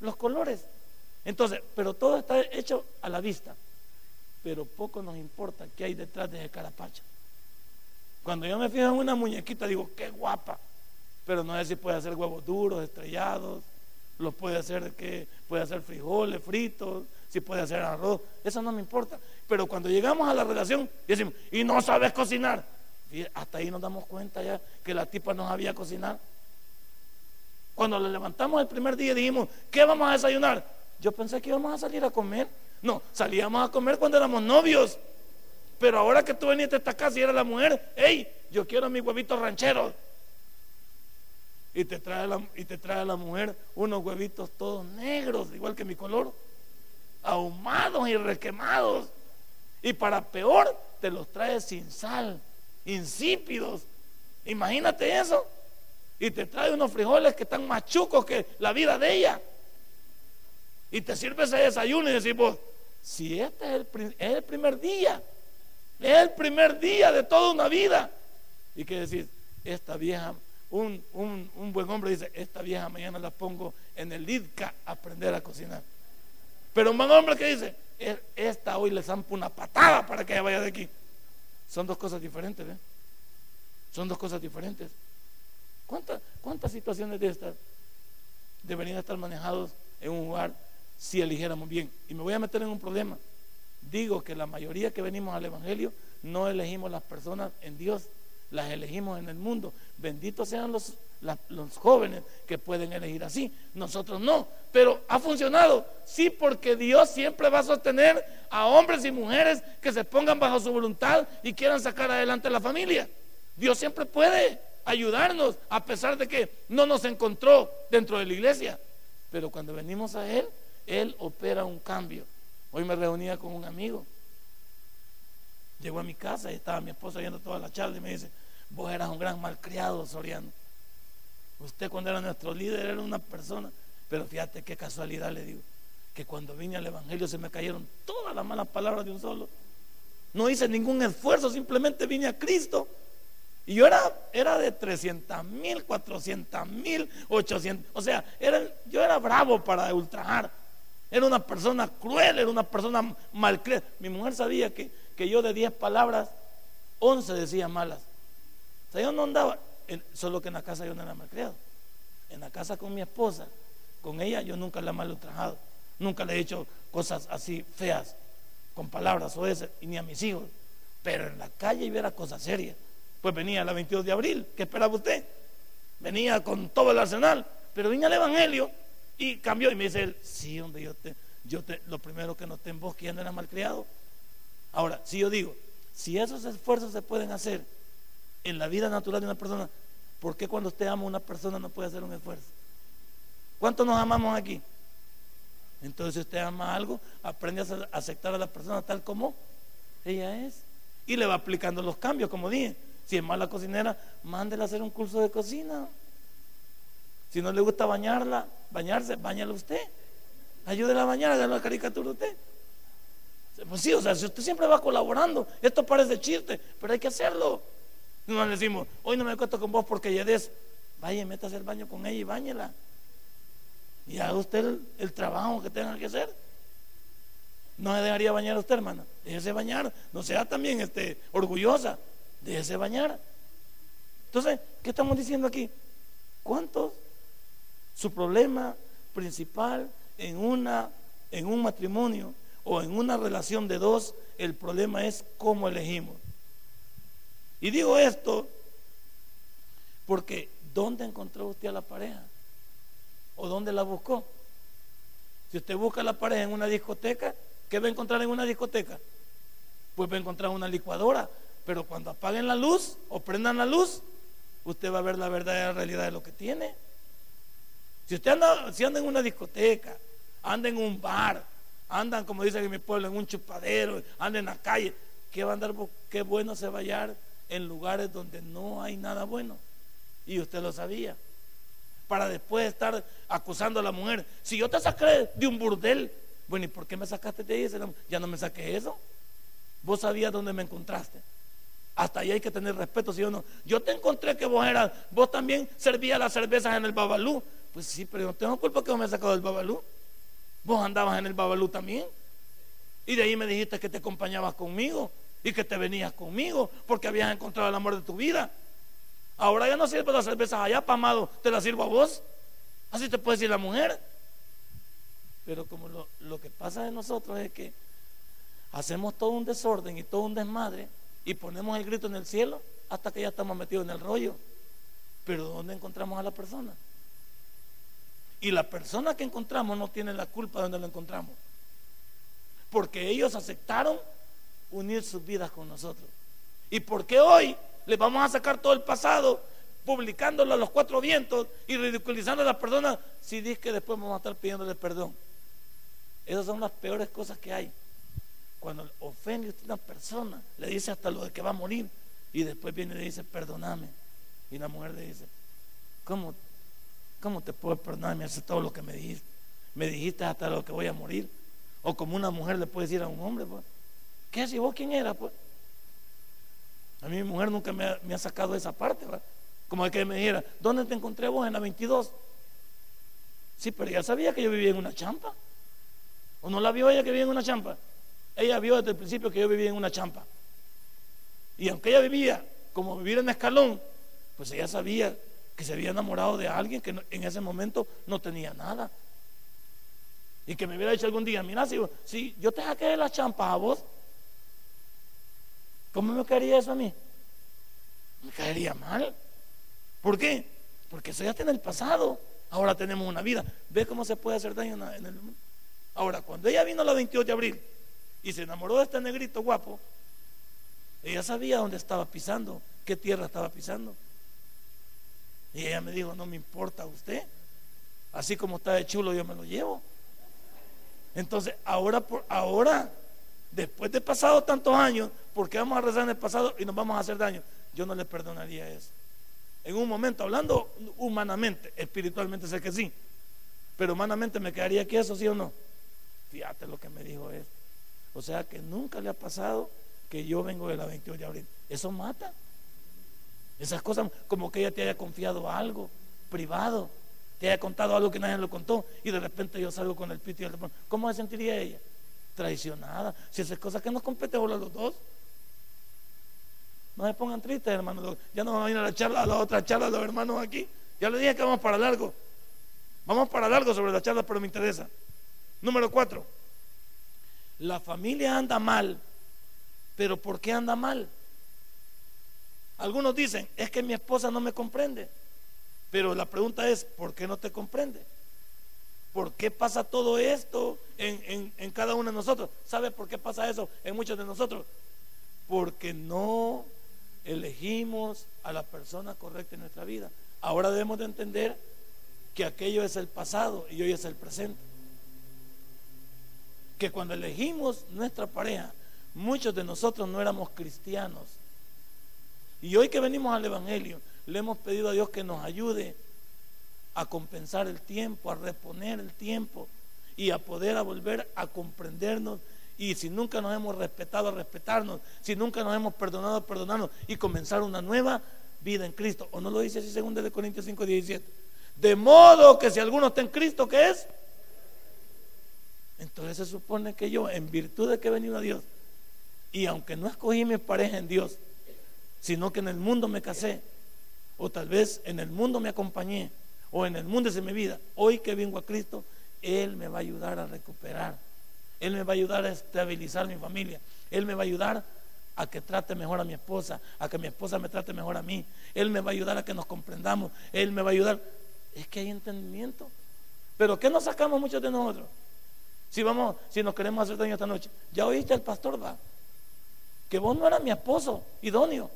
los colores, entonces, pero todo está hecho a la vista, pero poco nos importa qué hay detrás de ese carapacho. Cuando yo me fijo en una muñequita, digo, qué guapa, pero no sé si puede hacer huevos duros, estrellados, lo puede hacer que puede hacer frijoles fritos, si puede hacer arroz, eso no me importa. Pero cuando llegamos a la relación decimos, y no sabes cocinar, hasta ahí nos damos cuenta ya que la tipa no sabía cocinar. Cuando le levantamos el primer día dijimos, ¿qué vamos a desayunar? Yo pensé que íbamos a salir a comer. No, salíamos a comer cuando éramos novios. Pero ahora que tú veniste a esta casa y eres la mujer, hey, yo quiero mis huevitos rancheros y te trae la, y te trae la mujer unos huevitos todos negros, igual que mi color, ahumados y requemados. Y para peor, te los trae sin sal, insípidos. Imagínate eso. Y te trae unos frijoles que están más chucos que la vida de ella. Y te sirve ese desayuno y decimos, si este es el, es el primer día, es el primer día de toda una vida. Y que decir, esta vieja un, buen hombre dice, esta vieja mañana la pongo en el lidca a aprender a cocinar. Pero un hombre que dice, e, esta hoy le zampo una patada para que vaya de aquí. Son dos cosas diferentes, ¿eh? Son dos cosas diferentes. ¿Cuántas, ¿Cuántas situaciones de estas deberían estar manejados en un lugar si eligiéramos bien? Y me voy a meter en un problema. Digo que la mayoría que venimos al Evangelio no elegimos las personas en Dios, las elegimos en el mundo. Benditos sean los, los jóvenes que pueden elegir así. Nosotros no. Pero ha funcionado. Sí, porque Dios siempre va a sostener a hombres y mujeres que se pongan bajo su voluntad y quieran sacar adelante la familia. Dios siempre puede ayudarnos a pesar de que no nos encontró dentro de la iglesia. Pero cuando venimos a Él, Él opera un cambio. Hoy me reunía con un amigo. Llegó a mi casa y estaba mi esposa viendo toda la charla y me dice, Vos eras un gran malcriado, Soriano. Usted cuando era nuestro líder era una persona. Pero fíjate qué casualidad le digo. Que cuando vine al Evangelio se me cayeron todas las malas palabras de un solo. No hice ningún esfuerzo, simplemente vine a Cristo. Y yo era, era de 300 mil, 400 mil, 800. O sea, era, yo era bravo para ultrajar. Era una persona cruel, era una persona malcriada. Mi mujer sabía que, que yo de 10 palabras, 11 decía malas yo no andaba, solo que en la casa yo no era malcriado. En la casa con mi esposa, con ella yo nunca la he mal ultrajado. Nunca le he hecho cosas así feas, con palabras o ese, y ni a mis hijos. Pero en la calle yo era cosa seria. Pues venía la 22 de abril, ¿qué esperaba usted? Venía con todo el arsenal, pero vine al Evangelio y cambió. Y me dice él, sí, hombre, yo te, yo te, lo primero que noté en vos que ya no era malcriado. Ahora, si yo digo, si esos esfuerzos se pueden hacer en la vida natural de una persona, ¿por qué cuando usted ama a una persona no puede hacer un esfuerzo? ¿Cuántos nos amamos aquí? Entonces, si usted ama algo, aprende a aceptar a la persona tal como ella es. Y le va aplicando los cambios, como dije. Si es mala cocinera, mándela a hacer un curso de cocina. Si no le gusta bañarla, bañarse, bañala usted. Ayúdela a bañar, haga la caricatura usted. Pues sí, o sea, si usted siempre va colaborando, esto parece chiste, pero hay que hacerlo. No le decimos, hoy no me acuesto con vos porque ya des, vaya, métase al baño con ella y bañela. Y haga usted el, trabajo que tenga que hacer. No se dejaría bañar a usted, hermana. Déjese bañar. No sea también este, orgullosa. Déjese bañar. Entonces, ¿qué estamos diciendo aquí? ¿Cuántos? Su problema principal en, una, en un matrimonio o en una relación de dos, el problema es cómo elegimos. Y digo esto porque ¿dónde encontró usted a la pareja? ¿O dónde la buscó? Si usted busca a la pareja en una discoteca, ¿qué va a encontrar en una discoteca? Pues va a encontrar una licuadora, pero cuando apaguen la luz o prendan la luz, usted va a ver la verdadera realidad de lo que tiene. Si usted anda, si anda en una discoteca, anda en un bar, andan, como dice en mi pueblo, en un chupadero, anda en la calle, ¿qué va a andar, qué bueno se va a hallar en lugares donde no hay nada bueno? Y usted lo sabía. Para después estar acusando a la mujer. Si yo te saqué de un burdel, bueno, ¿y por qué me sacaste de ahí? Ya no me saqué eso. Vos sabías dónde me encontraste. Hasta ahí hay que tener respeto, si o no. Yo te encontré que vos eras, vos también servías las cervezas en el Babalú. Pues sí, pero yo no tengo culpa que vos me sacado del Babalú. Vos andabas en el Babalú también. Y de ahí me dijiste que te acompañabas conmigo y que te venías conmigo porque habías encontrado el amor de tu vida. Ahora ya no sirve las cervezas allá, pamado, te las sirvo a vos. Así te puede decir la mujer. Pero como lo, lo que pasa de nosotros es que hacemos todo un desorden y todo un desmadre y ponemos el grito en el cielo hasta que ya estamos metidos en el rollo. Pero ¿dónde encontramos a la persona? Y la persona que encontramos no tiene la culpa de donde lo encontramos. Porque ellos aceptaron unir sus vidas con nosotros. ¿Y porque hoy les vamos a sacar todo el pasado, publicándolo a los cuatro vientos y ridiculizando a las personas si dice que después vamos a estar pidiéndole perdón? Esas son las peores cosas que hay. Cuando ofende a una persona, le dice hasta lo de que va a morir y después viene y le dice, perdóname. Y la mujer le dice, ¿cómo ¿Cómo te puedo perdonar? Me hace todo lo que me dijiste. Me dijiste hasta lo que voy a morir. O como una mujer le puede decir a un hombre, pues, ¿qué si vos quién era? Pues? A mí mi mujer nunca me ha, sacado esa parte, Como de que me dijera, ¿dónde te encontré vos? En la 22. Sí, pero ella sabía que yo vivía en una champa. ¿O no la vio ella que vivía en una champa? Ella vio desde el principio que yo vivía en una champa. Y aunque ella vivía como vivir en escalón, pues ella sabía que se había enamorado de alguien que en ese momento no tenía nada. Y que me hubiera dicho algún día, mira, si, yo te saqué de la champa a vos, ¿cómo me caería eso a mí? Me caería mal. ¿Por qué? Porque eso ya está en el pasado. Ahora tenemos una vida. ¿Ve cómo se puede hacer daño en el mundo? Ahora, cuando ella vino la 28 de abril y se enamoró de este negrito guapo, ella sabía dónde estaba pisando, qué tierra estaba pisando. Y ella me dijo, no me importa usted. Así como está de chulo, yo me lo llevo. Entonces, ahora, por, ahora, después de pasado tantos años, ¿por qué vamos a rezar en el pasado y nos vamos a hacer daño? Yo no le perdonaría eso. En un momento, hablando humanamente, espiritualmente sé que sí, pero humanamente me quedaría que eso, sí o no. Fíjate lo que me dijo él. O sea que nunca le ha pasado que yo vengo de la 28 de abril. Eso mata. Esas cosas como que ella te haya confiado algo privado, te haya contado algo que nadie lo contó y de repente yo salgo con el pito y el ¿Cómo se sentiría ella? Traicionada. Si esas cosas que nos compete ahora los dos. No se pongan tristes, hermanos. Ya no vamos a ir a la charla, a la otra charla, los hermanos aquí. Ya le dije que vamos para largo. Vamos para largo sobre la charla, pero me interesa. Número cuatro. La familia anda mal. ¿Pero por qué anda mal? Algunos dicen, es que mi esposa no me comprende. Pero la pregunta es, ¿por qué no te comprende? ¿Por qué pasa todo esto en, en, cada uno de nosotros? ¿Sabe por qué pasa eso en muchos de nosotros? Porque no elegimos a la persona correcta en nuestra vida. Ahora debemos de entender que aquello es el pasado y hoy es el presente. Que cuando elegimos nuestra pareja, muchos de nosotros no éramos cristianos y hoy que venimos al Evangelio, le hemos pedido a Dios que nos ayude a compensar el tiempo, a reponer el tiempo y a poder a volver a comprendernos. Y si nunca nos hemos respetado, respetarnos. Si nunca nos hemos perdonado, perdonarnos. Y comenzar una nueva vida en Cristo. ¿O no lo dice así según de Corintios 5, 17? De modo que si alguno está en Cristo, ¿qué es? Entonces se supone que yo, en virtud de que he venido a Dios, y aunque no escogí mi pareja en Dios, sino que en el mundo me casé, o tal vez en el mundo me acompañé, o en el mundo de mi vida. Hoy que vengo a Cristo, Él me va a ayudar a recuperar Él me va a ayudar a estabilizar mi familia. Él me va a ayudar a que trate mejor a mi esposa, a que mi esposa me trate mejor a mí. Él me va a ayudar a que nos comprendamos. Él me va a ayudar. Es que hay entendimiento. Pero ¿qué nos sacamos muchos de nosotros? Si vamos, si nos queremos hacer daño esta noche. Ya oíste el pastor, va. Que vos no eras mi esposo idóneo.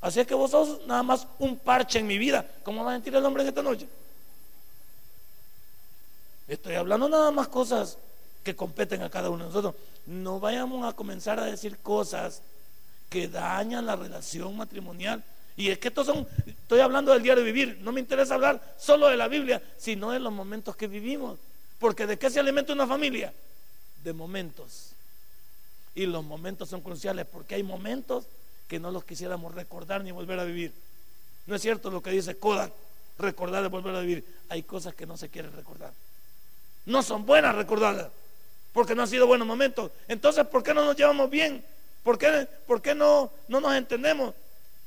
Así es que vos sos nada más un parche en mi vida. ¿Cómo va a sentir el hombre en esta noche? Estoy hablando nada más cosas que competen a cada uno de nosotros. No vayamos a comenzar a decir cosas que dañan la relación matrimonial. Y es que estos son, estoy hablando del diario de vivir, no me interesa hablar solo de la Biblia, sino de los momentos que vivimos. Porque ¿de qué se alimenta una familia? De momentos. Y los momentos son cruciales porque hay momentos que no los quisiéramos recordar ni volver a vivir. No es cierto lo que dice Kodak, recordar y volver a vivir. Hay cosas que no se quieren recordar. No son buenas recordadas porque no han sido buenos momentos. Entonces, ¿por qué no nos llevamos bien? ¿Por qué, por qué no, no nos entendemos?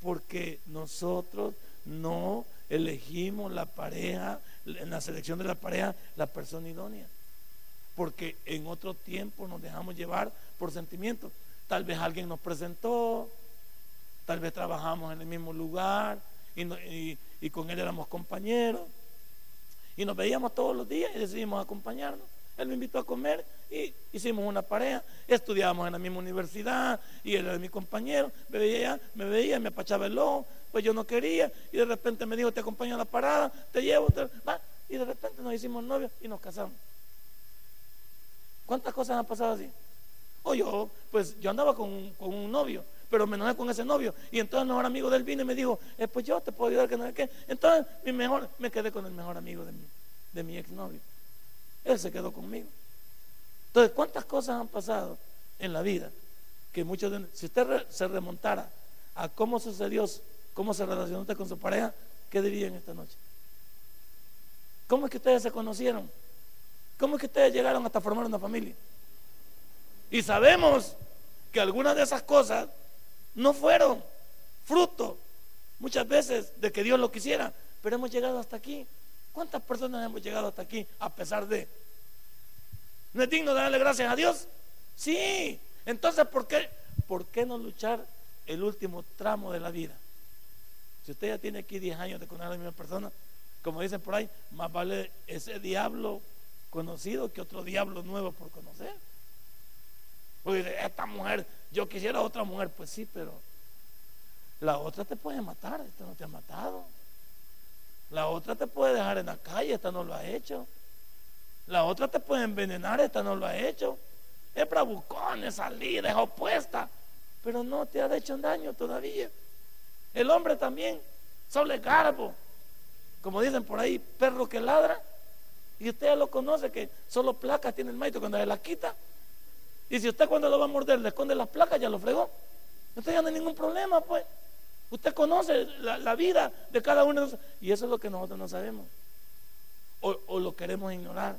Porque nosotros no elegimos la pareja, en la selección de la pareja, la persona idónea. Porque en otro tiempo nos dejamos llevar por sentimientos. Tal vez alguien nos presentó, tal vez trabajamos en el mismo lugar y, y con él éramos compañeros. Y nos veíamos todos los días y decidimos acompañarnos. Él me invitó a comer y hicimos una pareja. Estudiábamos en la misma universidad y él era mi compañero. Me veía, me veía, me apachaba el ojo. Pues yo no quería. Y de repente me dijo: Te acompaño a la parada, te llevo. Y de repente nos hicimos novios y nos casamos. ¿Cuántas cosas han pasado así? O yo, pues yo andaba con, un novio, pero me enojé con ese novio. Y entonces el mejor amigo del vino y me dijo: eh, Pues yo te puedo ayudar, que no sé qué. Entonces mi mejor, me quedé con el mejor amigo de mi, de mi exnovio. Él se quedó conmigo. Entonces, ¿cuántas cosas han pasado en la vida? Que muchos de, si usted se remontara a cómo sucedió, cómo se relacionó usted con su pareja, ¿qué dirían esta noche? ¿Cómo es que ustedes se conocieron? ¿Cómo es que ustedes llegaron hasta formar una familia? Y sabemos que algunas de esas cosas no fueron fruto muchas veces de que Dios lo quisiera, pero hemos llegado hasta aquí. ¿Cuántas personas hemos llegado hasta aquí a pesar de? ¿No es digno de darle gracias a Dios? Sí. Entonces, ¿por qué, ¿por qué no luchar el último tramo de la vida? Si usted ya tiene aquí 10 años de conocer a la misma persona, como dicen por ahí, más vale ese diablo conocido que otro diablo nuevo por conocer. Porque esta mujer, yo quisiera otra mujer, pues sí, pero la otra te puede matar, esta no te ha matado. La otra te puede dejar en la calle, esta no lo ha hecho. La otra te puede envenenar, esta no lo ha hecho. Es bravucón, es salida, es opuesta. Pero no te ha hecho daño todavía. El hombre también, solo es garbo. Como dicen por ahí, perro que ladra. Y usted ya lo conoce que solo placas tiene el maito cuando se las quita. Y si usted cuando lo va a morder le esconde las placas, ya lo fregó. Usted ya no ningún problema, pues. Usted conoce la, vida de cada uno de nosotros. Y eso es lo que nosotros no sabemos. O, lo queremos ignorar.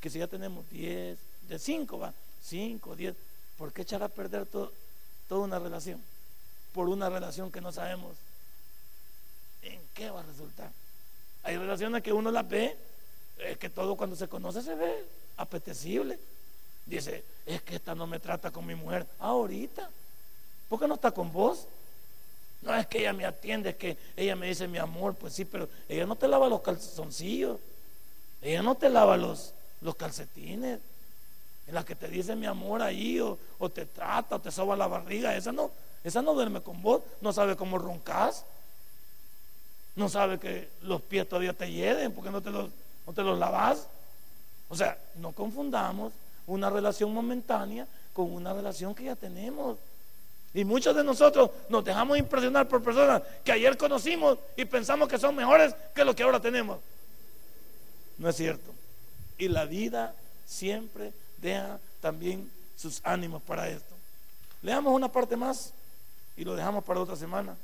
Que si ya tenemos 10, de 5 va, 5, 10, ¿por qué echar a perder toda una relación? Por una relación que no sabemos en qué va a resultar. Hay relaciones que uno las ve, es que todo cuando se conoce se ve apetecible. Dice, es que esta no me trata con mi mujer ahorita. ¿Por qué no está con vos? No es que ella me atiende, es que ella me dice mi amor, pues sí, pero ella no te lava los calzoncillos, ella no te lava los, los calcetines, en la que te dice mi amor ahí, o, te trata, o te soba la barriga, esa no, no duerme con vos, no sabe cómo roncas, no sabe que los pies todavía te hieden porque no te los, no te los lavas. O sea, no confundamos una relación momentánea con una relación que ya tenemos. Y muchos de nosotros nos dejamos impresionar por personas que ayer conocimos y pensamos que son mejores que lo que ahora tenemos. No es cierto. Y la vida siempre deja también sus ánimos para esto. Leamos una parte más y lo dejamos para otra semana.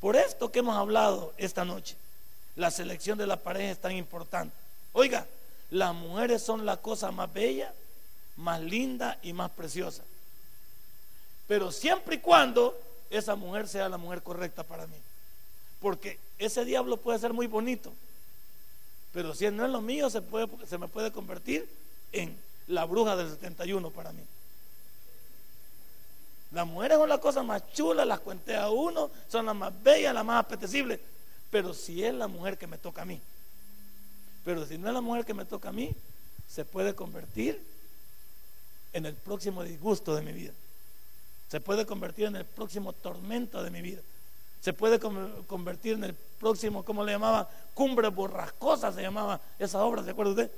Por esto que hemos hablado esta noche, la selección de la pareja es tan importante. Oiga, las mujeres son la cosa más bella, más linda y más preciosa. Pero siempre y cuando esa mujer sea la mujer correcta para mí. Porque ese diablo puede ser muy bonito. Pero si no es lo mío, se, puede, se me puede convertir en la bruja del 71 para mí. Las mujeres son las cosas más chulas, las cuenté a uno, son las más bellas, las más apetecibles. Pero si es la mujer que me toca a mí, pero si no es la mujer que me toca a mí, se puede convertir en el próximo disgusto de mi vida. Se puede convertir en el próximo tormento de mi vida. Se puede convertir en el próximo, ¿cómo le llamaba? Cumbre borrascosa se llamaba esa obra, ¿se acuerda usted?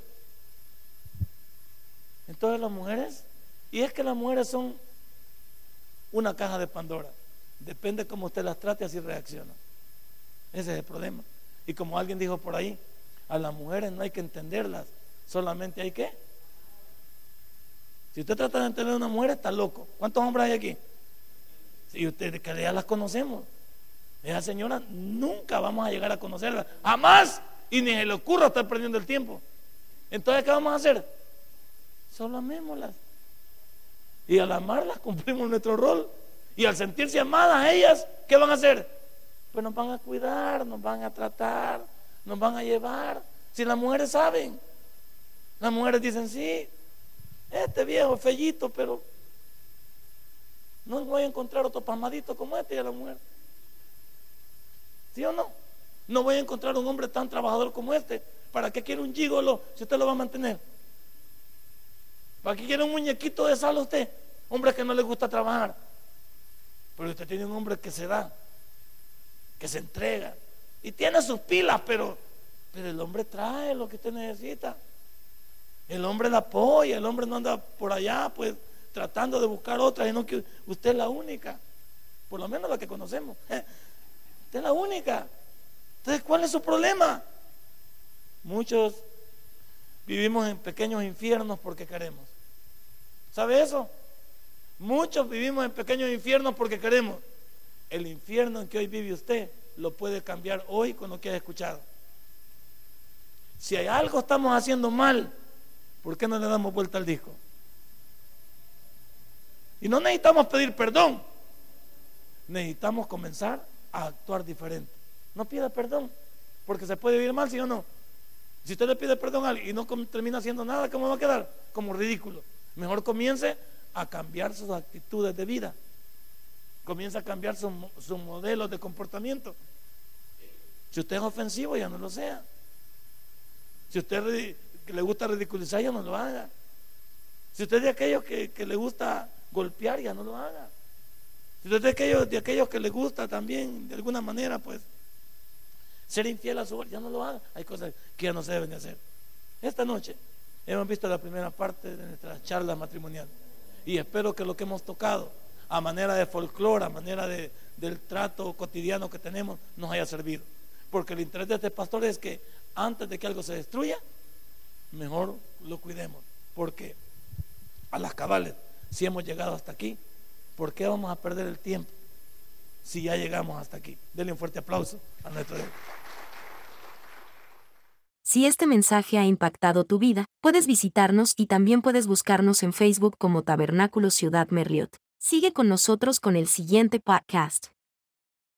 Entonces las mujeres, y es que las mujeres son una caja de Pandora. Depende cómo usted las trate, así reacciona. Ese es el problema. Y como alguien dijo por ahí, a las mujeres no hay que entenderlas, solamente hay que. Si usted trata de entender a una mujer, está loco. ¿Cuántos hombres hay aquí? Si ustedes que ya las conocemos. Esa señora nunca vamos a llegar a conocerla. Jamás. Y ni se le ocurra estar perdiendo el tiempo. Entonces, ¿qué vamos a hacer? Solo amémoslas. Y al amarlas cumplimos nuestro rol. Y al sentirse amadas ellas, ¿qué van a hacer? Pues nos van a cuidar, nos van a tratar, nos van a llevar. Si las mujeres saben, las mujeres dicen, sí, este viejo fellito, pero no voy a encontrar otro palmadito como este y a la mujer. ¿Sí o no? No voy a encontrar un hombre tan trabajador como este. ¿Para qué quiere un gigolo si usted lo va a mantener? ¿Para qué quiere un muñequito de sal usted? Hombre que no le gusta trabajar. Pero usted tiene un hombre que se da, que se entrega. Y tiene sus pilas, pero, pero el hombre trae lo que usted necesita. El hombre la apoya, el hombre no anda por allá, pues tratando de buscar otra, sino que usted es la única, por lo menos la que conocemos. Usted es la única. Entonces, ¿cuál es su problema? Muchos vivimos en pequeños infiernos porque queremos. ¿Sabe eso? Muchos vivimos en pequeños infiernos porque queremos. El infierno en que hoy vive usted lo puede cambiar hoy con lo que ha escuchado. Si hay algo estamos haciendo mal, ¿por qué no le damos vuelta al disco? Y no necesitamos pedir perdón, necesitamos comenzar a actuar diferente. No pida perdón, porque se puede vivir mal, si o no. Si usted le pide perdón a alguien y no termina haciendo nada, ¿cómo va a quedar? Como ridículo. Mejor comience a cambiar sus actitudes de vida. Comienza a cambiar sus su modelos de comportamiento. Si usted es ofensivo, ya no lo sea. Si usted le gusta ridiculizar, ya no lo haga. Si usted es de aquellos que, le gusta golpear, ya no lo haga. Si usted es de aquellos, de aquellos que le gusta también, de alguna manera, pues, ser infiel a su ya no lo haga. Hay cosas que ya no se deben de hacer. Esta noche hemos visto la primera parte de nuestra charla matrimonial. Y espero que lo que hemos tocado, a manera de folclore, a manera de, del trato cotidiano que tenemos, nos haya servido. Porque el interés de este pastor es que antes de que algo se destruya, mejor lo cuidemos. Porque a las cabales, si hemos llegado hasta aquí, ¿por qué vamos a perder el tiempo si ya llegamos hasta aquí? Denle un fuerte aplauso a nuestro Dios. Si este mensaje ha impactado tu vida, puedes visitarnos y también puedes buscarnos en Facebook como Tabernáculo Ciudad Merliot. Sigue con nosotros con el siguiente podcast.